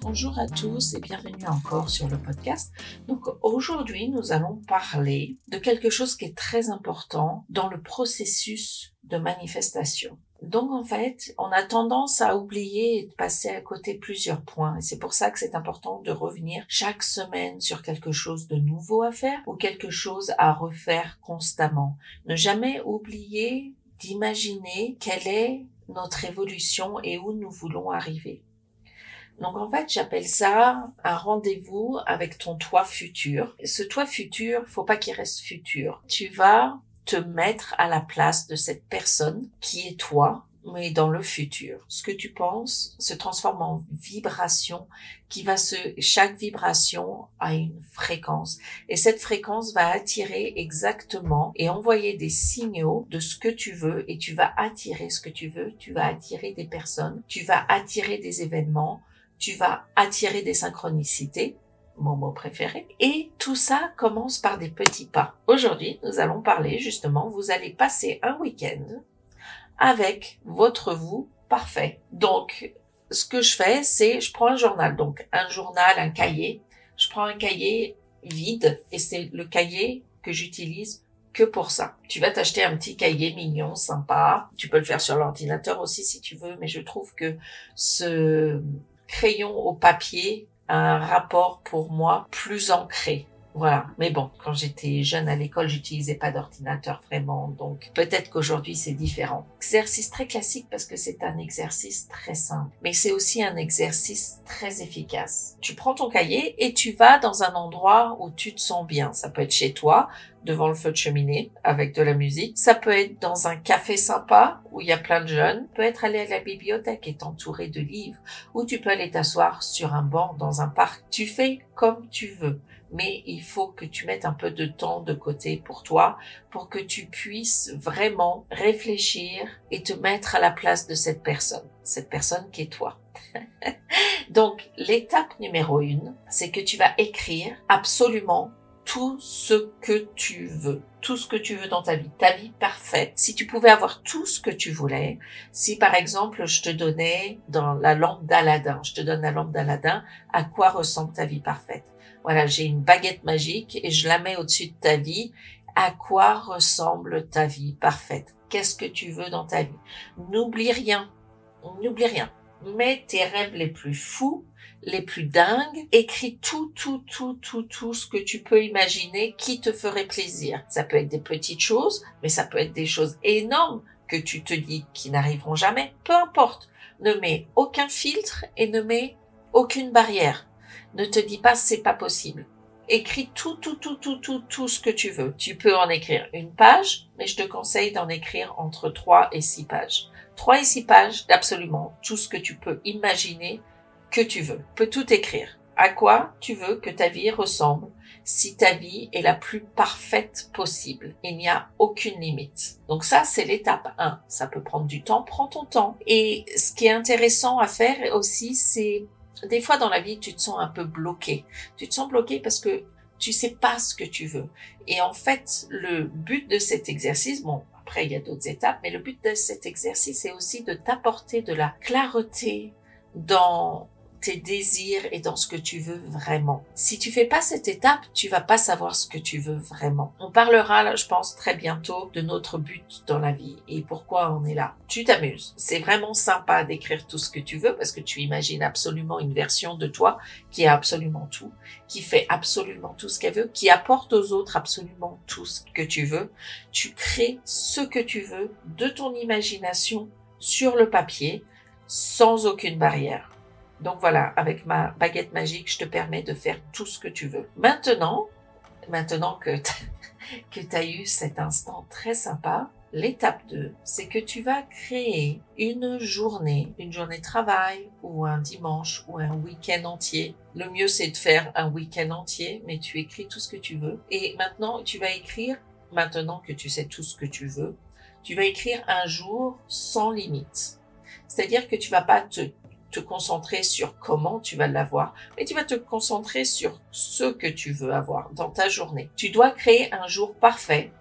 bonjour à tous et bienvenue encore sur le podcast. Donc aujourd'hui, nous allons parler de quelque chose qui est très important dans le processus de manifestation. Donc en fait, on a tendance à oublier et de passer à côté plusieurs points. Et c'est pour ça que c'est important de revenir chaque semaine sur quelque chose de nouveau à faire ou quelque chose à refaire constamment. Ne jamais oublier d'imaginer quelle est notre évolution et où nous voulons arriver. Donc en fait, j'appelle ça un rendez-vous avec ton toi futur. Ce toi futur, faut pas qu'il reste futur. Tu vas te mettre à la place de cette personne qui est toi, mais dans le futur. Ce que tu penses se transforme en vibration qui va se, chaque vibration a une fréquence. Et cette fréquence va attirer exactement et envoyer des signaux de ce que tu veux et tu vas attirer ce que tu veux. Tu vas attirer des personnes, tu vas attirer des événements, tu vas attirer des synchronicités, mon mot préféré. Et tout ça commence par des petits pas. Aujourd'hui, nous allons parler justement, vous allez passer un week-end avec votre vous parfait. Donc, ce que je fais, c'est je prends un journal, donc un journal, un cahier. Je prends un cahier vide et c'est le cahier que j'utilise que pour ça. Tu vas t'acheter un petit cahier mignon, sympa. Tu peux le faire sur l'ordinateur aussi si tu veux, mais je trouve que ce crayon au papier un rapport pour moi plus ancré. Voilà. Mais bon, quand j'étais jeune à l'école, j'utilisais pas d'ordinateur vraiment. Donc, peut-être qu'aujourd'hui, c'est différent. Exercice très classique parce que c'est un exercice très simple. Mais c'est aussi un exercice très efficace. Tu prends ton cahier et tu vas dans un endroit où tu te sens bien. Ça peut être chez toi, devant le feu de cheminée avec de la musique. Ça peut être dans un café sympa où il y a plein de jeunes. Peut être aller à la bibliothèque et entouré de livres. Ou tu peux aller t'asseoir sur un banc dans un parc. Tu fais comme tu veux mais il faut que tu mettes un peu de temps de côté pour toi, pour que tu puisses vraiment réfléchir et te mettre à la place de cette personne, cette personne qui est toi. Donc, l'étape numéro une, c'est que tu vas écrire absolument tout ce que tu veux, tout ce que tu veux dans ta vie, ta vie parfaite. Si tu pouvais avoir tout ce que tu voulais, si par exemple je te donnais dans la lampe d'Aladin, je te donne la lampe d'Aladin, à quoi ressemble ta vie parfaite? Voilà, j'ai une baguette magique et je la mets au-dessus de ta vie. À quoi ressemble ta vie parfaite? Qu'est-ce que tu veux dans ta vie? N'oublie rien, n'oublie rien. Mets tes rêves les plus fous les plus dingues, écris tout, tout, tout, tout, tout ce que tu peux imaginer qui te ferait plaisir. Ça peut être des petites choses, mais ça peut être des choses énormes que tu te dis qui n'arriveront jamais. Peu importe. Ne mets aucun filtre et ne mets aucune barrière. Ne te dis pas c'est pas possible. Écris tout, tout, tout, tout, tout, tout ce que tu veux. Tu peux en écrire une page, mais je te conseille d'en écrire entre trois et six pages. Trois et six pages d'absolument tout ce que tu peux imaginer que tu veux. Tu peux tout écrire. À quoi tu veux que ta vie ressemble si ta vie est la plus parfaite possible? Il n'y a aucune limite. Donc ça, c'est l'étape 1. Ça peut prendre du temps. Prends ton temps. Et ce qui est intéressant à faire aussi, c'est des fois dans la vie, tu te sens un peu bloqué. Tu te sens bloqué parce que tu sais pas ce que tu veux. Et en fait, le but de cet exercice, bon, après il y a d'autres étapes, mais le but de cet exercice est aussi de t'apporter de la clarté dans tes désirs et dans ce que tu veux vraiment. Si tu fais pas cette étape, tu vas pas savoir ce que tu veux vraiment. On parlera, je pense, très bientôt de notre but dans la vie et pourquoi on est là. Tu t'amuses. C'est vraiment sympa d'écrire tout ce que tu veux parce que tu imagines absolument une version de toi qui a absolument tout, qui fait absolument tout ce qu'elle veut, qui apporte aux autres absolument tout ce que tu veux. Tu crées ce que tu veux de ton imagination sur le papier sans aucune barrière. Donc voilà, avec ma baguette magique, je te permets de faire tout ce que tu veux. Maintenant, maintenant que tu as eu cet instant très sympa, l'étape 2, c'est que tu vas créer une journée, une journée de travail ou un dimanche ou un week-end entier. Le mieux, c'est de faire un week-end entier, mais tu écris tout ce que tu veux. Et maintenant, tu vas écrire, maintenant que tu sais tout ce que tu veux, tu vas écrire un jour sans limite. C'est-à-dire que tu vas pas te te concentrer sur comment tu vas l'avoir, mais tu vas te concentrer sur ce que tu veux avoir dans ta journée. Tu dois créer un jour parfait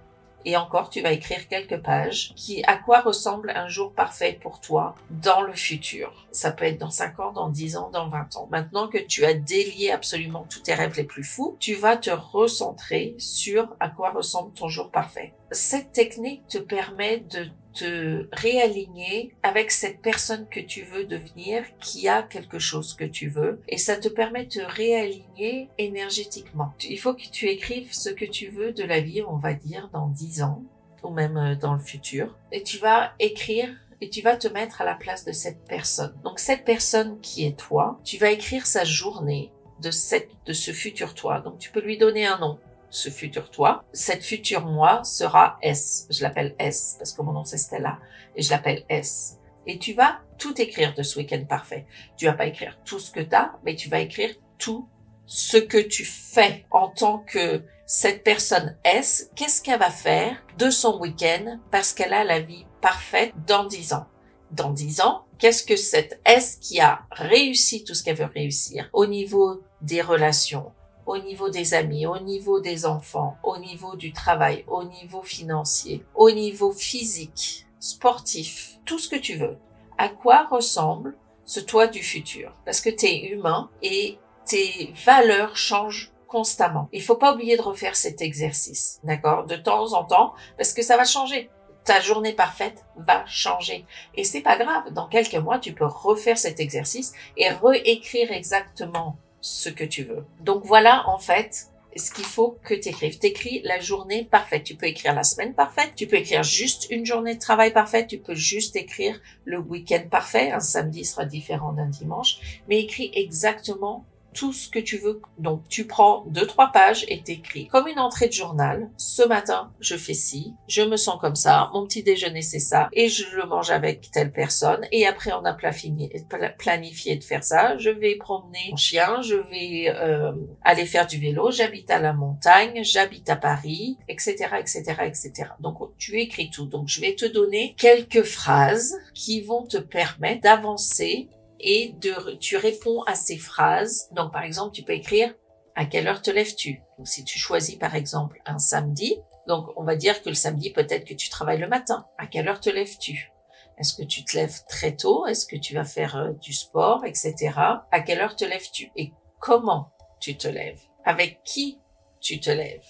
Et encore, tu vas écrire quelques pages qui, à quoi ressemble un jour parfait pour toi dans le futur. Ça peut être dans 5 ans, dans 10 ans, dans 20 ans. Maintenant que tu as délié absolument tous tes rêves les plus fous, tu vas te recentrer sur à quoi ressemble ton jour parfait. Cette technique te permet de te réaligner avec cette personne que tu veux devenir, qui a quelque chose que tu veux, et ça te permet de te réaligner énergétiquement. Il faut que tu écrives ce que tu veux de la vie, on va dire, dans 10 ans, ou même euh, dans le futur, et tu vas écrire et tu vas te mettre à la place de cette personne. Donc cette personne qui est toi, tu vas écrire sa journée de cette, de ce futur toi. Donc tu peux lui donner un nom ce futur toi. Cette future moi sera S. Je l'appelle S parce que mon nom c'est Stella et je l'appelle S. Et tu vas tout écrire de ce week-end parfait. Tu vas pas écrire tout ce que tu as, mais tu vas écrire tout ce que tu fais en tant que cette personne S. Qu'est-ce qu'elle va faire de son week-end parce qu'elle a la vie parfaite dans dix ans? Dans dix ans, qu'est-ce que cette S qui a réussi tout ce qu'elle veut réussir au niveau des relations, au niveau des amis, au niveau des enfants, au niveau du travail, au niveau financier, au niveau physique, sportif, tout ce que tu veux. À quoi ressemble ce toi du futur? Parce que tu es humain et tes valeurs changent constamment. Il faut pas oublier de refaire cet exercice, d'accord? De temps en temps, parce que ça va changer. Ta journée parfaite va changer. Et c'est pas grave. Dans quelques mois, tu peux refaire cet exercice et réécrire exactement ce que tu veux. Donc voilà, en fait, ce qu'il faut que tu écrives. T'écris la journée parfaite. Tu peux écrire la semaine parfaite. Tu peux écrire juste une journée de travail parfaite. Tu peux juste écrire le week-end parfait. Un samedi sera différent d'un dimanche. Mais écris exactement tout ce que tu veux. Donc, tu prends deux, trois pages et t'écris comme une entrée de journal. Ce matin, je fais ci, je me sens comme ça, mon petit déjeuner c'est ça, et je le mange avec telle personne. Et après, on a planifié, de faire ça. Je vais promener mon chien, je vais euh, aller faire du vélo, j'habite à la montagne, j'habite à Paris, etc., etc., etc. Donc, tu écris tout. Donc, je vais te donner quelques phrases qui vont te permettre d'avancer et de, tu réponds à ces phrases. Donc, par exemple, tu peux écrire à quelle heure te lèves-tu? Donc, si tu choisis, par exemple, un samedi, donc on va dire que le samedi, peut-être que tu travailles le matin. À quelle heure te lèves-tu? Est-ce que tu te lèves très tôt? Est-ce que tu vas faire euh, du sport, etc. À quelle heure te lèves-tu? Et comment tu te lèves? Avec qui tu te lèves?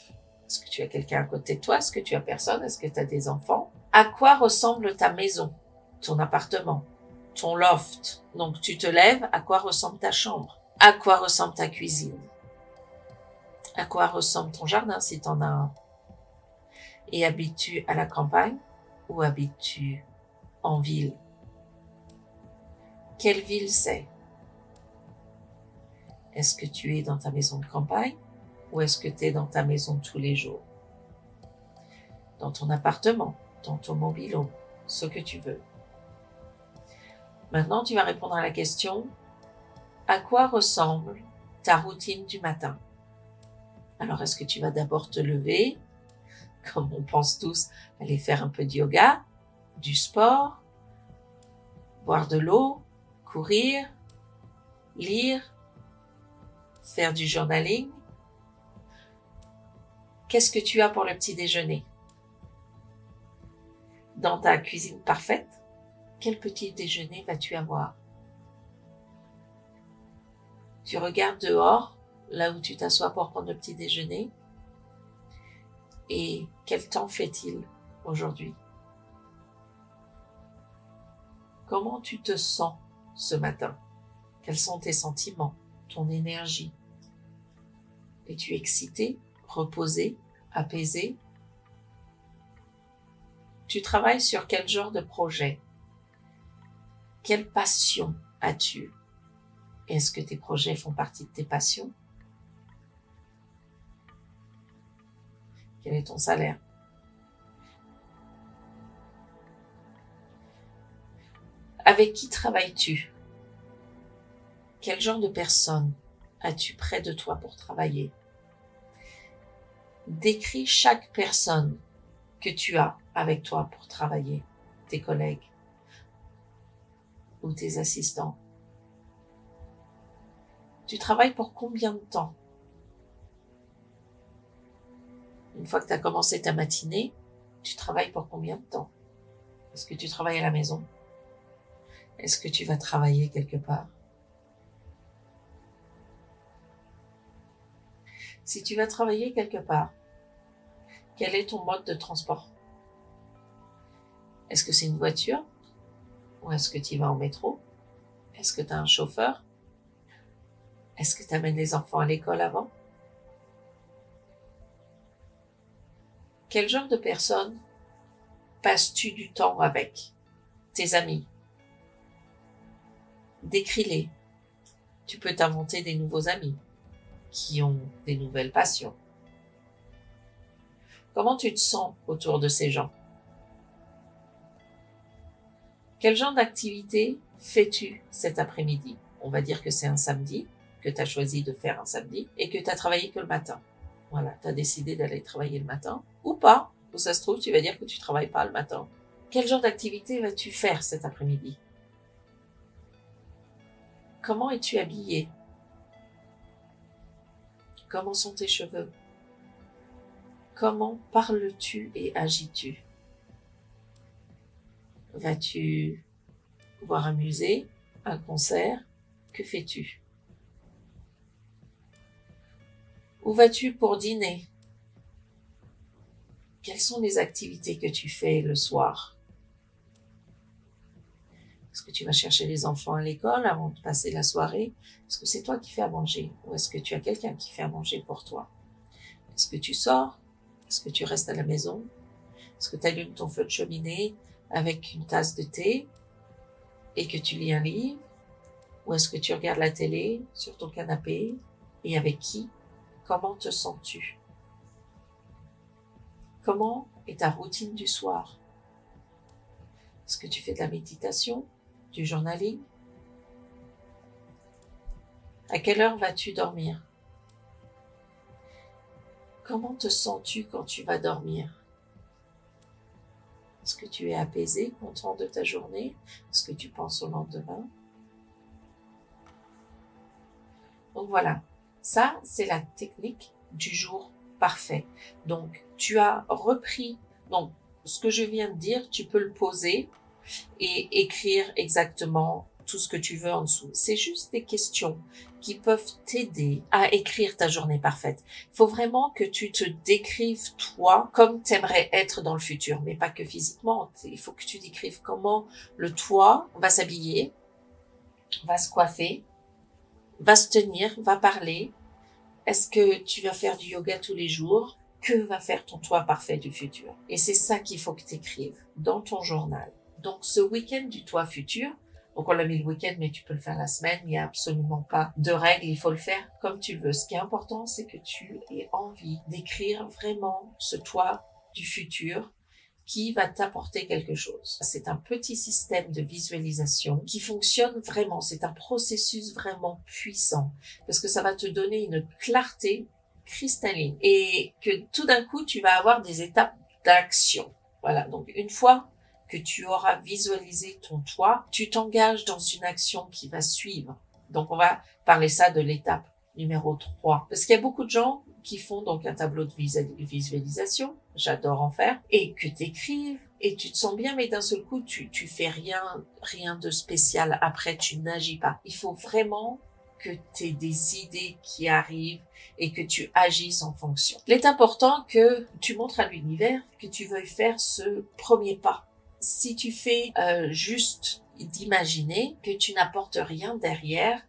Est-ce que tu as quelqu'un à côté de toi? Est-ce que tu as personne? Est-ce que tu as des enfants? À quoi ressemble ta maison? Ton appartement? Ton loft. Donc tu te lèves, à quoi ressemble ta chambre? À quoi ressemble ta cuisine? À quoi ressemble ton jardin si tu en as un? Et habites-tu à la campagne ou habites-tu en ville? Quelle ville c'est? Est-ce que tu es dans ta maison de campagne ou est-ce que tu es dans ta maison tous les jours? Dans ton appartement, dans ton mobile, ce que tu veux. Maintenant, tu vas répondre à la question, à quoi ressemble ta routine du matin? Alors, est-ce que tu vas d'abord te lever, comme on pense tous, aller faire un peu de yoga, du sport, boire de l'eau, courir, lire, faire du journaling? Qu'est-ce que tu as pour le petit déjeuner? Dans ta cuisine parfaite? Quel petit déjeuner vas-tu avoir? Tu regardes dehors, là où tu t'assois pour prendre le petit déjeuner, et quel temps fait-il aujourd'hui? Comment tu te sens ce matin? Quels sont tes sentiments, ton énergie? Es-tu excité, reposé, apaisé? Tu travailles sur quel genre de projet? Quelle passion as-tu? Est-ce que tes projets font partie de tes passions? Quel est ton salaire? Avec qui travailles-tu? Quel genre de personne as-tu près de toi pour travailler? Décris chaque personne que tu as avec toi pour travailler, tes collègues, ou tes assistants. Tu travailles pour combien de temps? Une fois que tu as commencé ta matinée, tu travailles pour combien de temps? Est-ce que tu travailles à la maison? Est-ce que tu vas travailler quelque part? Si tu vas travailler quelque part, quel est ton mode de transport? Est-ce que c'est une voiture? Ou est-ce que tu vas en métro? Est-ce que tu as un chauffeur? Est-ce que tu amènes les enfants à l'école avant? Quel genre de personne passes-tu du temps avec? Tes amis? Décris-les. Tu peux t'inventer des nouveaux amis qui ont des nouvelles passions. Comment tu te sens autour de ces gens? Quel genre d'activité fais-tu cet après-midi? On va dire que c'est un samedi, que tu as choisi de faire un samedi et que tu as travaillé que le matin. Voilà, tu as décidé d'aller travailler le matin ou pas. Ou ça se trouve, tu vas dire que tu travailles pas le matin. Quel genre d'activité vas-tu faire cet après-midi? Comment es-tu habillé? Comment sont tes cheveux? Comment parles-tu et agis-tu Vas-tu voir un musée, un concert? Que fais-tu? Où vas-tu pour dîner? Quelles sont les activités que tu fais le soir? Est-ce que tu vas chercher les enfants à l'école avant de passer la soirée? Est-ce que c'est toi qui fais à manger? Ou est-ce que tu as quelqu'un qui fait à manger pour toi? Est-ce que tu sors? Est-ce que tu restes à la maison? Est-ce que tu allumes ton feu de cheminée? Avec une tasse de thé et que tu lis un livre Ou est-ce que tu regardes la télé sur ton canapé Et avec qui? Comment te sens-tu? Comment est ta routine du soir? Est-ce que tu fais de la méditation du journaling? À quelle heure vas-tu dormir? Comment te sens-tu quand tu vas dormir? Est-ce que tu es apaisé, content de ta journée? Est-ce que tu penses au lendemain? Donc voilà, ça c'est la technique du jour parfait. Donc tu as repris, donc ce que je viens de dire, tu peux le poser et écrire exactement tout ce que tu veux en dessous. C'est juste des questions qui peuvent t'aider à écrire ta journée parfaite. Il faut vraiment que tu te décrives toi comme t'aimerais être dans le futur, mais pas que physiquement. Il faut que tu décrives comment le toi va s'habiller, va se coiffer, va se tenir, va parler. Est-ce que tu vas faire du yoga tous les jours? Que va faire ton toi parfait du futur? Et c'est ça qu'il faut que tu écrives dans ton journal. Donc ce week-end du toit futur, donc on l'a mis le week-end, mais tu peux le faire la semaine, il n'y a absolument pas de règles, il faut le faire comme tu veux. Ce qui est important, c'est que tu aies envie d'écrire vraiment ce toit du futur qui va t'apporter quelque chose. C'est un petit système de visualisation qui fonctionne vraiment. C'est un processus vraiment puissant parce que ça va te donner une clarté cristalline et que tout d'un coup, tu vas avoir des étapes d'action. Voilà. Donc, une fois que tu auras visualisé ton toit, tu t'engages dans une action qui va suivre. Donc on va parler ça de l'étape numéro 3. Parce qu'il y a beaucoup de gens qui font donc un tableau de visualisation, j'adore en faire, et que t'écrives, et tu te sens bien, mais d'un seul coup, tu, tu fais rien, rien de spécial. Après, tu n'agis pas. Il faut vraiment que tu aies des idées qui arrivent et que tu agisses en fonction. Il est important que tu montres à l'univers que tu veuilles faire ce premier pas si tu fais euh, juste d'imaginer que tu n'apportes rien derrière,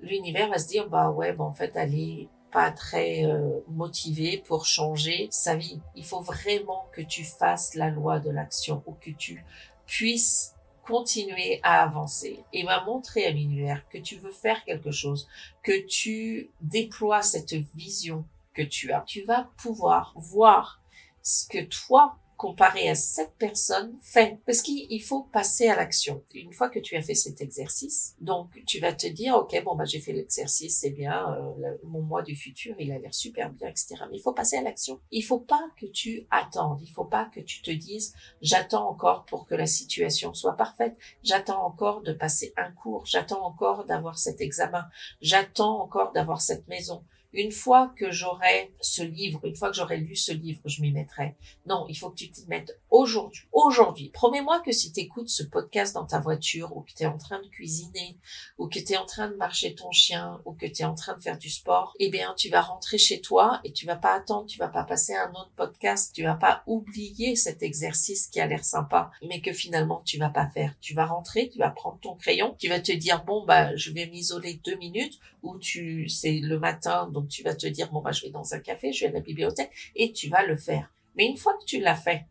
l'univers va se dire bah ouais, bon en fait elle est pas très euh, motivée pour changer sa vie. Il faut vraiment que tu fasses la loi de l'action ou que tu puisses continuer à avancer et va montrer à l'univers que tu veux faire quelque chose, que tu déploies cette vision que tu as. Tu vas pouvoir voir ce que toi comparé à cette personne fait. Parce qu'il faut passer à l'action. Une fois que tu as fait cet exercice, donc tu vas te dire, ok, bon, bah, j'ai fait l'exercice, c'est bien, euh, mon moi du futur, il a l'air super bien, etc. Mais il faut passer à l'action. Il faut pas que tu attendes. Il faut pas que tu te dises, j'attends encore pour que la situation soit parfaite. J'attends encore de passer un cours. J'attends encore d'avoir cet examen. J'attends encore d'avoir cette maison. Une fois que j'aurai ce livre, une fois que j'aurai lu ce livre, je m'y mettrai. Non, il faut que tu t'y mettes aujourd'hui. Aujourd'hui. Promets-moi que si tu écoutes ce podcast dans ta voiture ou que tu es en train de cuisiner ou que tu es en train de marcher ton chien ou que tu es en train de faire du sport, eh bien, tu vas rentrer chez toi et tu vas pas attendre, tu vas pas passer un autre podcast, tu vas pas oublier cet exercice qui a l'air sympa, mais que finalement tu vas pas faire. Tu vas rentrer, tu vas prendre ton crayon, tu vas te dire, bon, bah, je vais m'isoler deux minutes ou tu, c'est le matin, donc tu vas te dire, bon, bah, je vais dans un café, je vais à la bibliothèque, et tu vas le faire. Mais une fois que tu l'as fait,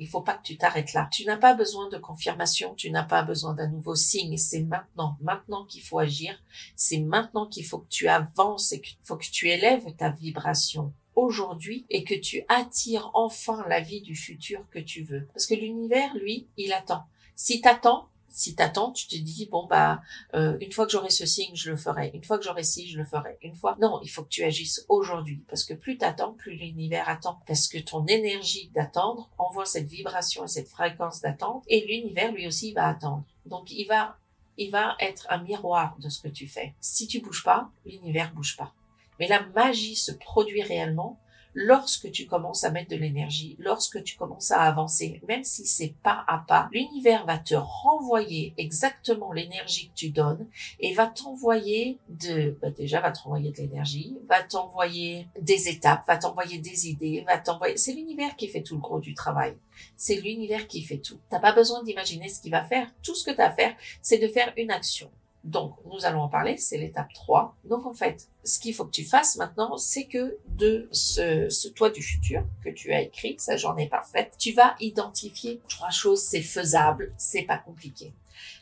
il faut pas que tu t'arrêtes là. Tu n'as pas besoin de confirmation, tu n'as pas besoin d'un nouveau signe. C'est maintenant, maintenant qu'il faut agir. C'est maintenant qu'il faut que tu avances et qu'il faut que tu élèves ta vibration aujourd'hui et que tu attires enfin la vie du futur que tu veux. Parce que l'univers, lui, il attend. Si t'attends, si t'attends, tu te dis bon bah euh, une fois que j'aurai ce signe, je le ferai. Une fois que j'aurai ci, je le ferai. Une fois, non, il faut que tu agisses aujourd'hui parce que plus t'attends, plus l'univers attend. Parce que ton énergie d'attendre envoie cette vibration et cette fréquence d'attente et l'univers lui aussi va attendre. Donc il va il va être un miroir de ce que tu fais. Si tu bouges pas, l'univers bouge pas. Mais la magie se produit réellement lorsque tu commences à mettre de l'énergie, lorsque tu commences à avancer, même si c'est pas à pas, l'univers va te renvoyer exactement l'énergie que tu donnes et va t'envoyer de, bah déjà va t'envoyer de l'énergie, va t'envoyer des étapes, va t'envoyer des idées, va t'envoyer, c'est l'univers qui fait tout le gros du travail. C'est l'univers qui fait tout. T'as pas besoin d'imaginer ce qu'il va faire. Tout ce que tu as à faire, c'est de faire une action. Donc, nous allons en parler, c'est l'étape 3. Donc, en fait, ce qu'il faut que tu fasses maintenant, c'est que de ce, ce toit du futur que tu as écrit, sa journée parfaite, tu vas identifier trois choses, c'est faisable, c'est pas compliqué.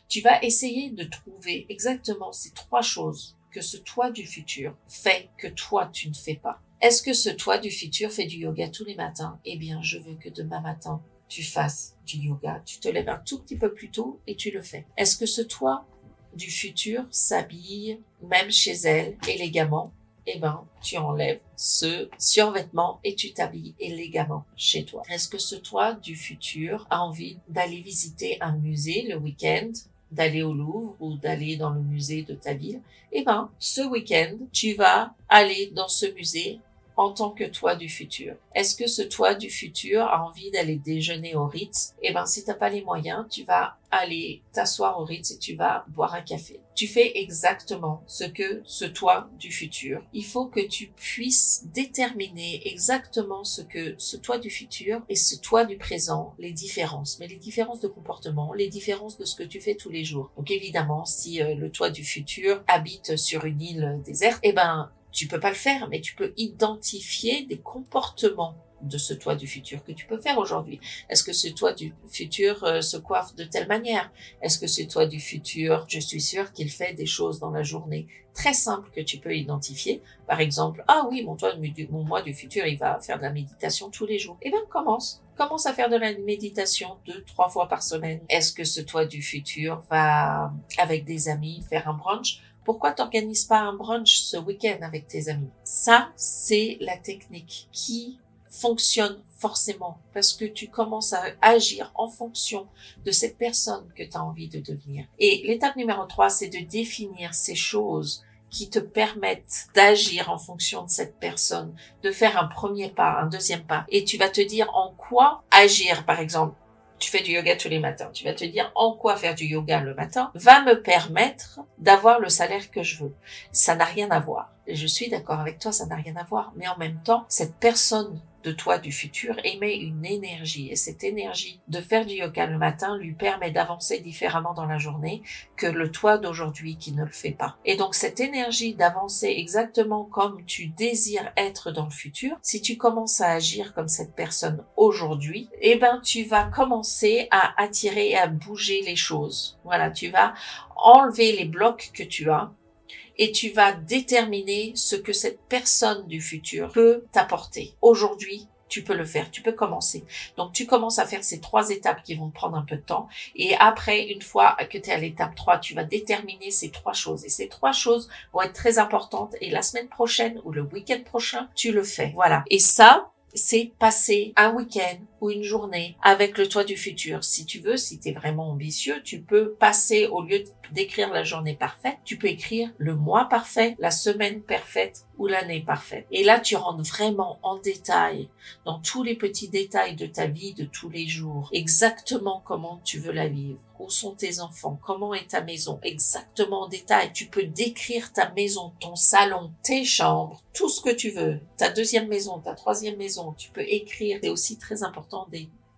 Tu vas essayer de trouver exactement ces trois choses que ce toi du futur fait que toi, tu ne fais pas. Est-ce que ce toi du futur fait du yoga tous les matins? Eh bien, je veux que demain matin, tu fasses du yoga. Tu te lèves un tout petit peu plus tôt et tu le fais. Est-ce que ce toi du futur s'habille, même chez elle, élégamment, eh ben, tu enlèves ce survêtement et tu t'habilles élégamment chez toi. Est-ce que ce toi du futur a envie d'aller visiter un musée le week-end, d'aller au Louvre ou d'aller dans le musée de ta ville? Eh ben, ce week-end, tu vas aller dans ce musée en tant que toi du futur. Est-ce que ce toi du futur a envie d'aller déjeuner au Ritz? Eh ben, si t'as pas les moyens, tu vas aller t'asseoir au Ritz et tu vas boire un café. Tu fais exactement ce que ce toi du futur. Il faut que tu puisses déterminer exactement ce que ce toi du futur et ce toi du présent, les différences, mais les différences de comportement, les différences de ce que tu fais tous les jours. Donc évidemment, si euh, le toi du futur habite sur une île déserte, eh ben tu peux pas le faire, mais tu peux identifier des comportements de ce toi du futur que tu peux faire aujourd'hui. Est-ce que ce toi du futur euh, se coiffe de telle manière? Est-ce que ce toi du futur, je suis sûre qu'il fait des choses dans la journée très simples que tu peux identifier? Par exemple, ah oui, mon toi, mon moi du futur, il va faire de la méditation tous les jours. Eh bien, commence. Commence à faire de la méditation deux, trois fois par semaine. Est-ce que ce toi du futur va, avec des amis, faire un brunch? Pourquoi t'organises pas un brunch ce week-end avec tes amis? Ça, c'est la technique qui fonctionne forcément parce que tu commences à agir en fonction de cette personne que tu as envie de devenir. Et l'étape numéro 3, c'est de définir ces choses qui te permettent d'agir en fonction de cette personne, de faire un premier pas, un deuxième pas. Et tu vas te dire en quoi agir, par exemple tu fais du yoga tous les matins, tu vas te dire en quoi faire du yoga le matin va me permettre d'avoir le salaire que je veux. Ça n'a rien à voir. Et je suis d'accord avec toi, ça n'a rien à voir. Mais en même temps, cette personne de toi du futur émet une énergie et cette énergie de faire du yoga le matin lui permet d'avancer différemment dans la journée que le toi d'aujourd'hui qui ne le fait pas. Et donc cette énergie d'avancer exactement comme tu désires être dans le futur, si tu commences à agir comme cette personne aujourd'hui, eh ben tu vas commencer à attirer et à bouger les choses. Voilà, tu vas enlever les blocs que tu as et tu vas déterminer ce que cette personne du futur peut t'apporter. Aujourd'hui, tu peux le faire, tu peux commencer. Donc tu commences à faire ces trois étapes qui vont te prendre un peu de temps et après une fois que tu es à l'étape 3, tu vas déterminer ces trois choses et ces trois choses vont être très importantes et la semaine prochaine ou le week-end prochain, tu le fais. Voilà. Et ça, c'est passer un week-end une journée avec le toit du futur. Si tu veux, si tu es vraiment ambitieux, tu peux passer, au lieu d'écrire la journée parfaite, tu peux écrire le mois parfait, la semaine parfaite ou l'année parfaite. Et là, tu rentres vraiment en détail dans tous les petits détails de ta vie de tous les jours, exactement comment tu veux la vivre où sont tes enfants, comment est ta maison, exactement en détail. Tu peux décrire ta maison, ton salon, tes chambres, tout ce que tu veux, ta deuxième maison, ta troisième maison. Tu peux écrire. C'est aussi très important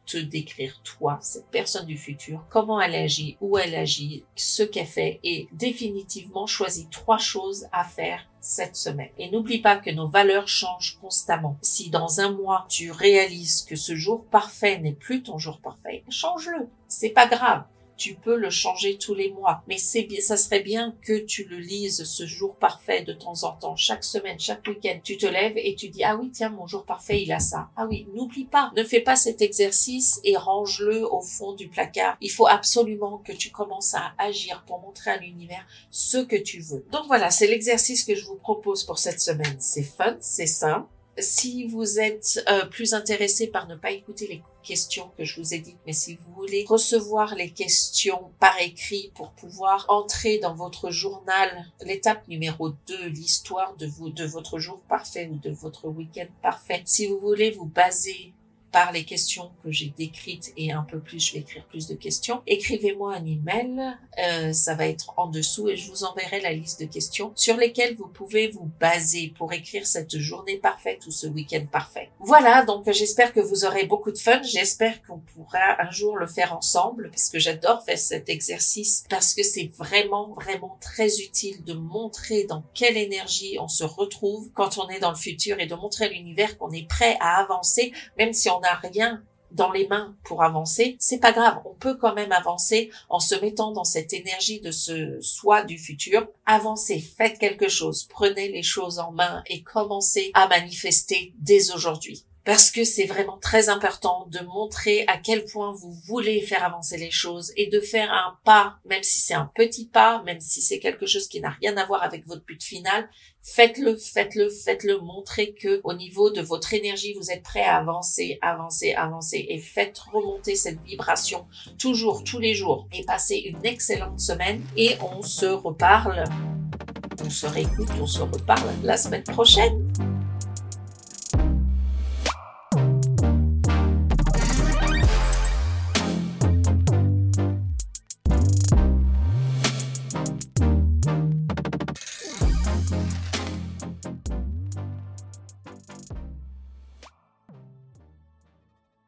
te décrire toi, cette personne du futur, comment elle agit, où elle agit, ce qu'elle fait et définitivement choisis trois choses à faire cette semaine. Et n'oublie pas que nos valeurs changent constamment. Si dans un mois tu réalises que ce jour parfait n'est plus ton jour parfait, change-le. C'est pas grave tu peux le changer tous les mois. Mais c'est ça serait bien que tu le lises ce jour parfait de temps en temps, chaque semaine, chaque week-end. Tu te lèves et tu dis, ah oui, tiens, mon jour parfait, il a ça. Ah oui, n'oublie pas. Ne fais pas cet exercice et range-le au fond du placard. Il faut absolument que tu commences à agir pour montrer à l'univers ce que tu veux. Donc voilà, c'est l'exercice que je vous propose pour cette semaine. C'est fun, c'est simple si vous êtes euh, plus intéressé par ne pas écouter les questions que je vous ai dites, mais si vous voulez recevoir les questions par écrit pour pouvoir entrer dans votre journal l'étape numéro 2, l'histoire de de votre jour parfait ou de votre week-end parfait, si vous voulez vous baser par les questions que j'ai décrites et un peu plus, je vais écrire plus de questions. Écrivez-moi un email, euh, ça va être en dessous et je vous enverrai la liste de questions sur lesquelles vous pouvez vous baser pour écrire cette journée parfaite ou ce week-end parfait. Voilà, donc j'espère que vous aurez beaucoup de fun. J'espère qu'on pourra un jour le faire ensemble parce que j'adore faire cet exercice parce que c'est vraiment, vraiment très utile de montrer dans quelle énergie on se retrouve quand on est dans le futur et de montrer à l'univers qu'on est prêt à avancer même si on on n'a rien dans les mains pour avancer, c'est pas grave. On peut quand même avancer en se mettant dans cette énergie de ce soi du futur. Avancez, faites quelque chose, prenez les choses en main et commencez à manifester dès aujourd'hui parce que c'est vraiment très important de montrer à quel point vous voulez faire avancer les choses et de faire un pas, même si c'est un petit pas, même si c'est quelque chose qui n'a rien à voir avec votre but final, faites-le, faites-le, faites-le, montrez que au niveau de votre énergie, vous êtes prêt à avancer, avancer, avancer et faites remonter cette vibration toujours, tous les jours et passez une excellente semaine et on se reparle, on se réécoute, on se reparle la semaine prochaine.